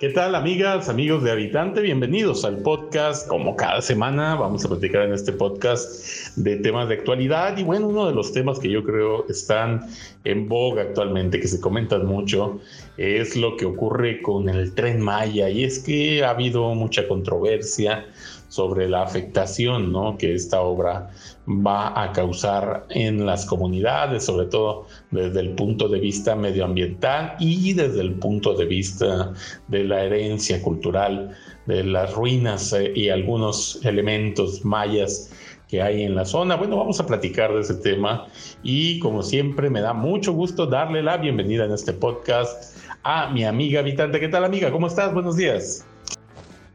¿Qué tal amigas, amigos de Habitante? Bienvenidos al podcast. Como cada semana vamos a platicar en este podcast de temas de actualidad y bueno, uno de los temas que yo creo están en boga actualmente, que se comentan mucho, es lo que ocurre con el tren Maya y es que ha habido mucha controversia sobre la afectación ¿no? que esta obra va a causar en las comunidades, sobre todo desde el punto de vista medioambiental y desde el punto de vista de la herencia cultural, de las ruinas eh, y algunos elementos mayas que hay en la zona. Bueno, vamos a platicar de ese tema y como siempre me da mucho gusto darle la bienvenida en este podcast a mi amiga habitante. ¿Qué tal amiga? ¿Cómo estás? Buenos días.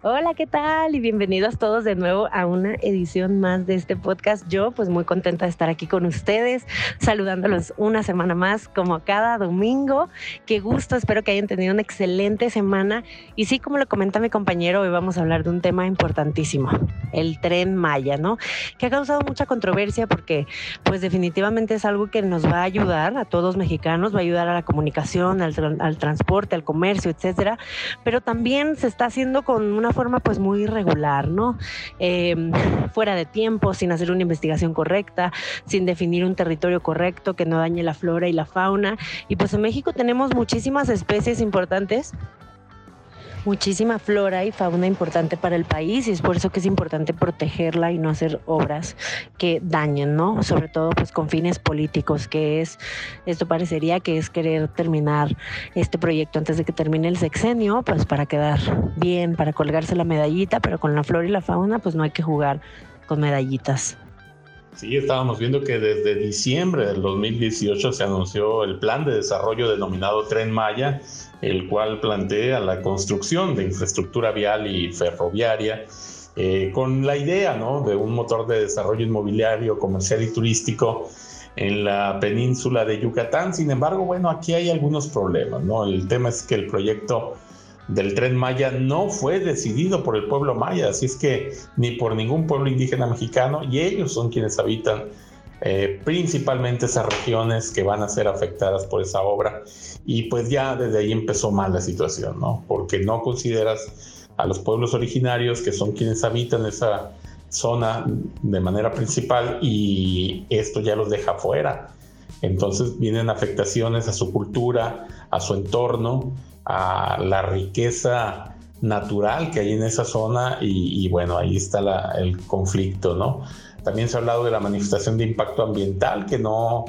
Hola, ¿qué tal? Y bienvenidos todos de nuevo a una edición más de este podcast. Yo pues muy contenta de estar aquí con ustedes, saludándolos una semana más como cada domingo. Qué gusto, espero que hayan tenido una excelente semana. Y sí, como lo comenta mi compañero, hoy vamos a hablar de un tema importantísimo, el tren Maya, ¿no? Que ha causado mucha controversia porque pues definitivamente es algo que nos va a ayudar a todos mexicanos, va a ayudar a la comunicación, al, al transporte, al comercio, etcétera. Pero también se está haciendo con una forma pues muy irregular, ¿no? Em, fuera de tiempo, sin hacer una investigación correcta, sin definir un territorio correcto que no dañe la flora y la fauna. Y pues en México tenemos muchísimas especies importantes muchísima flora y fauna importante para el país y es por eso que es importante protegerla y no hacer obras que dañen, ¿no? Sobre todo pues con fines políticos, que es, esto parecería que es querer terminar este proyecto antes de que termine el sexenio, pues para quedar bien, para colgarse la medallita, pero con la flora y la fauna pues no hay que jugar con medallitas. Sí, estábamos viendo que desde diciembre del 2018 se anunció el plan de desarrollo denominado Tren Maya, el cual plantea la construcción de infraestructura vial y ferroviaria eh, con la idea ¿no? de un motor de desarrollo inmobiliario, comercial y turístico en la península de Yucatán. Sin embargo, bueno, aquí hay algunos problemas. ¿no? El tema es que el proyecto del tren Maya no fue decidido por el pueblo maya, así es que ni por ningún pueblo indígena mexicano, y ellos son quienes habitan eh, principalmente esas regiones que van a ser afectadas por esa obra. Y pues ya desde ahí empezó mal la situación, ¿no? Porque no consideras a los pueblos originarios, que son quienes habitan esa zona de manera principal, y esto ya los deja fuera. Entonces vienen afectaciones a su cultura, a su entorno, a la riqueza natural que hay en esa zona y, bueno, ahí está el conflicto, ¿no? También se ha hablado de la manifestación de impacto ambiental que no,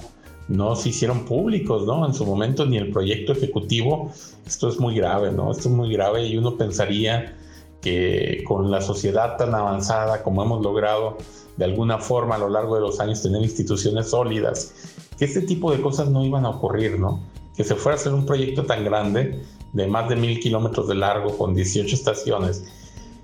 no se hicieron públicos, ¿no? En su momento ni el proyecto ejecutivo. Esto es muy grave, ¿no? Esto es muy grave y uno pensaría que con la sociedad tan avanzada como hemos logrado de alguna forma a lo largo de los años tener instituciones sólidas, que este tipo de cosas no iban a ocurrir, ¿no? Que se fuera a hacer un proyecto tan grande de más de mil kilómetros de largo con 18 estaciones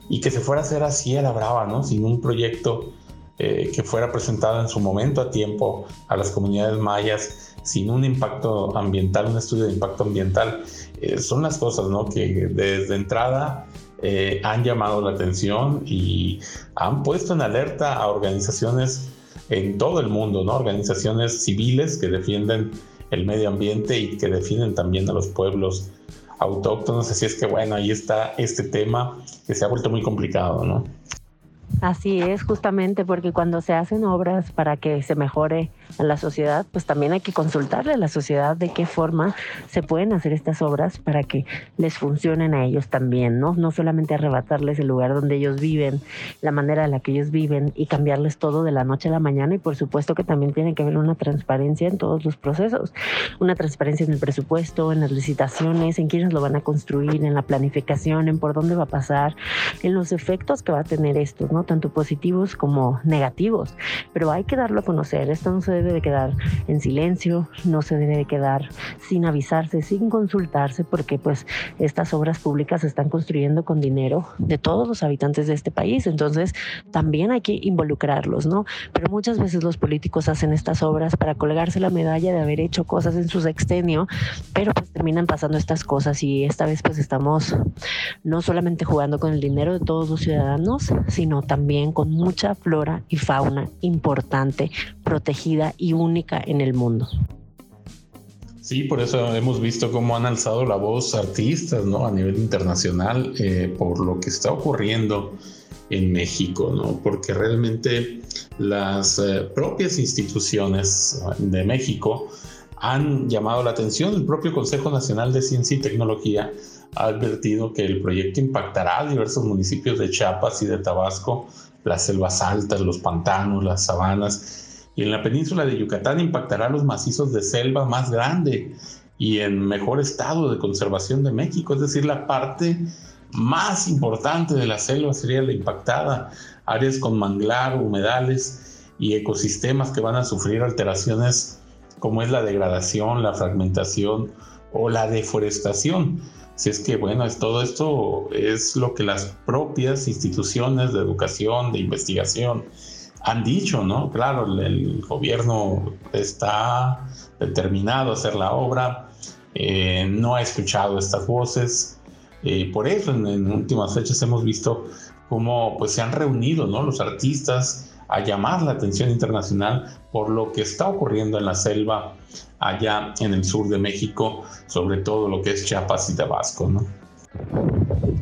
y que se fuera a hacer así a la brava, ¿no? Sin un proyecto eh, que fuera presentado en su momento a tiempo a las comunidades mayas, sin un impacto ambiental, un estudio de impacto ambiental. Eh, son las cosas, ¿no? Que desde entrada eh, han llamado la atención y han puesto en alerta a organizaciones en todo el mundo, ¿no? Organizaciones civiles que defienden el medio ambiente y que defienden también a los pueblos autóctonos. Así es que bueno, ahí está este tema que se ha vuelto muy complicado, ¿no? Así es, justamente porque cuando se hacen obras para que se mejore a la sociedad, pues también hay que consultarle a la sociedad de qué forma se pueden hacer estas obras para que les funcionen a ellos también, ¿no? No solamente arrebatarles el lugar donde ellos viven, la manera en la que ellos viven y cambiarles todo de la noche a la mañana y por supuesto que también tiene que haber una transparencia en todos los procesos, una transparencia en el presupuesto, en las licitaciones, en quiénes lo van a construir, en la planificación, en por dónde va a pasar, en los efectos que va a tener esto, ¿no? Tanto positivos como negativos, pero hay que darlo a conocer, esto no se debe de quedar en silencio, no se debe de quedar sin avisarse, sin consultarse, porque pues estas obras públicas se están construyendo con dinero de todos los habitantes de este país, entonces también hay que involucrarlos, ¿no? Pero muchas veces los políticos hacen estas obras para colgarse la medalla de haber hecho cosas en su sextenio, pero pues terminan pasando estas cosas y esta vez pues estamos no solamente jugando con el dinero de todos los ciudadanos, sino también con mucha flora y fauna importante, protegida y única en el mundo. Sí, por eso hemos visto cómo han alzado la voz artistas, ¿no? A nivel internacional eh, por lo que está ocurriendo en México, ¿no? Porque realmente las eh, propias instituciones de México han llamado la atención. El propio Consejo Nacional de Ciencia y Tecnología ha advertido que el proyecto impactará a diversos municipios de Chiapas y de Tabasco, las selvas altas, los pantanos, las sabanas y en la península de Yucatán impactará los macizos de selva más grande y en mejor estado de conservación de México, es decir, la parte más importante de la selva sería la impactada, áreas con manglar, humedales y ecosistemas que van a sufrir alteraciones como es la degradación, la fragmentación o la deforestación. Si es que, bueno, es, todo esto es lo que las propias instituciones de educación, de investigación, han dicho, ¿no? Claro, el, gobierno está determinado a hacer la obra, eh, no ha escuchado estas voces, eh, por eso en, últimas fechas hemos visto cómo pues, se han reunido ¿no? los artistas a llamar la atención internacional por lo que está ocurriendo en la selva allá en el sur de México, sobre todo lo que es Chiapas y Tabasco, ¿no?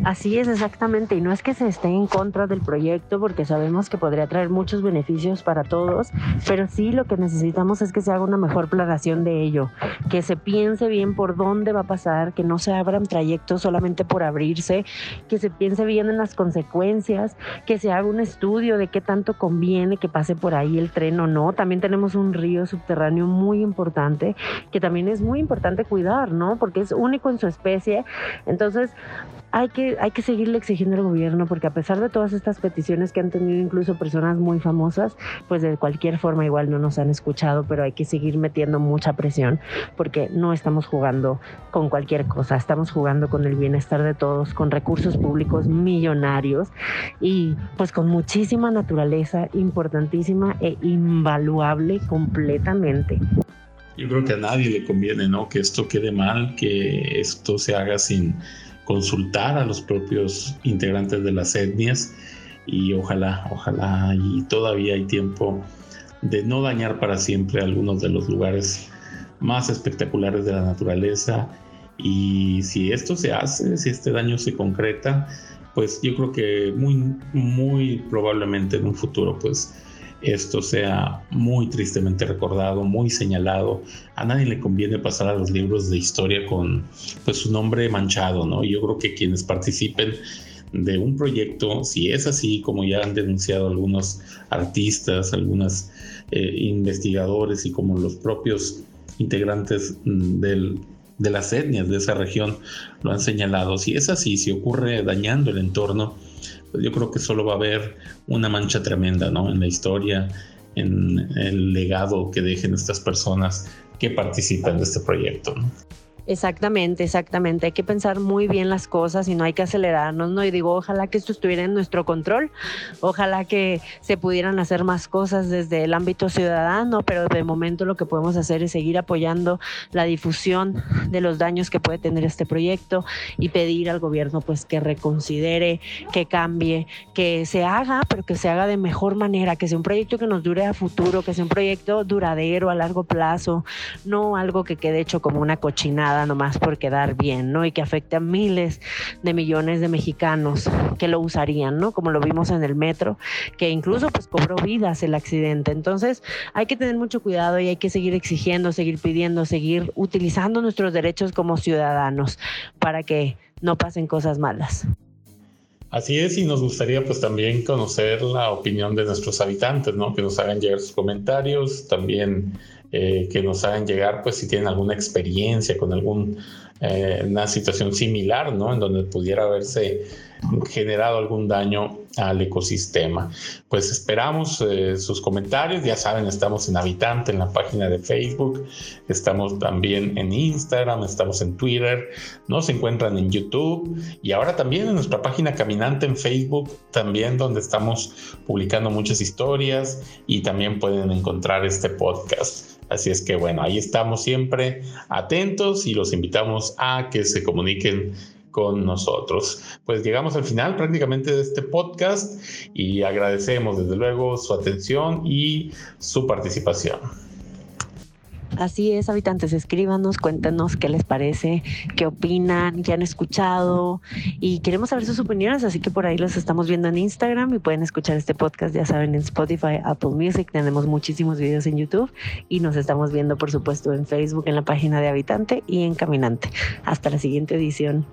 Así es exactamente, y no es que se esté en contra del proyecto porque sabemos que podría traer muchos beneficios para todos, pero sí lo que necesitamos es que se haga una mejor planeación de ello, que se piense bien por dónde va a pasar, que no se abran trayectos solamente por abrirse, que se piense bien en las consecuencias, que se haga un estudio de qué tanto conviene que pase por ahí el tren o no. También tenemos un río subterráneo muy importante que también es muy importante cuidar, ¿no? Porque es único en su especie. Entonces, hay que, hay que seguirle exigiendo al gobierno porque a pesar de todas estas peticiones que han tenido incluso personas muy famosas, pues de cualquier forma igual no nos han escuchado, pero hay que seguir metiendo mucha presión porque no estamos jugando con cualquier cosa, estamos jugando con el bienestar de todos, con recursos públicos millonarios y pues con muchísima naturaleza importantísima e invaluable completamente. Yo creo que a nadie le conviene, ¿no? Que esto quede mal, que esto se haga sin consultar a los propios integrantes de las etnias y ojalá, ojalá y todavía hay tiempo de no dañar para siempre algunos de los lugares más espectaculares de la naturaleza. Y si esto se hace, si este daño se concreta, pues yo creo que muy, muy probablemente en un futuro pues esto sea muy tristemente recordado, muy señalado. A nadie le conviene pasar a los libros de historia con pues su nombre manchado, ¿no? yo creo que quienes participen de un proyecto, si es así, como ya han denunciado algunos artistas, algunos eh, investigadores y como los propios integrantes mm, de las etnias de esa región lo han señalado, si es así, si ocurre dañando el entorno, yo creo que solo va a haber una mancha tremenda, ¿no? En la historia, en el legado que dejen estas personas que participan de este proyecto, ¿no? Exactamente, exactamente. Hay que pensar muy bien las cosas y no hay que acelerarnos, ¿no? Y digo, ojalá que esto estuviera en nuestro control, ojalá que se pudieran hacer más cosas desde el ámbito ciudadano, pero de momento lo que podemos hacer es seguir apoyando la difusión de los daños que puede tener este proyecto y pedir al gobierno pues que reconsidere, que cambie, que se haga, pero que se haga de mejor manera, que sea un proyecto que nos dure a futuro, que sea un proyecto duradero a largo plazo, no algo que quede hecho como una cochinada nomás por quedar bien, ¿no? Y que afecte a miles de millones de mexicanos que lo usarían, ¿no? Como lo vimos en el metro, que incluso pues cobró vidas el accidente. Entonces hay que tener mucho cuidado y hay que seguir exigiendo, seguir pidiendo, seguir utilizando nuestros derechos como ciudadanos para que no pasen cosas malas. Así es, y nos gustaría pues también conocer la opinión de nuestros habitantes, ¿no? Que nos hagan llegar sus comentarios, también eh, que nos hagan llegar, pues si tienen alguna experiencia con alguna eh, situación similar, ¿no? En donde pudiera haberse generado algún daño al ecosistema. Pues esperamos eh, sus comentarios, ya saben, estamos en Habitante en la página de Facebook, estamos también en Instagram, estamos en Twitter, nos encuentran en YouTube y ahora también en nuestra página Caminante en Facebook, también donde estamos publicando muchas historias y también pueden encontrar este podcast. Así es que bueno, ahí estamos siempre atentos y los invitamos a que se comuniquen con nosotros. Pues llegamos al final prácticamente de este podcast y agradecemos desde luego su atención y su participación. Así es, habitantes, escríbanos, cuéntenos qué les parece, qué opinan, qué han escuchado y queremos saber sus opiniones, así que por ahí los estamos viendo en Instagram y pueden escuchar este podcast, ya saben, en Spotify, Apple Music, tenemos muchísimos videos en YouTube y nos estamos viendo, por supuesto, en Facebook, en la página de Habitante y en Caminante. Hasta la siguiente edición.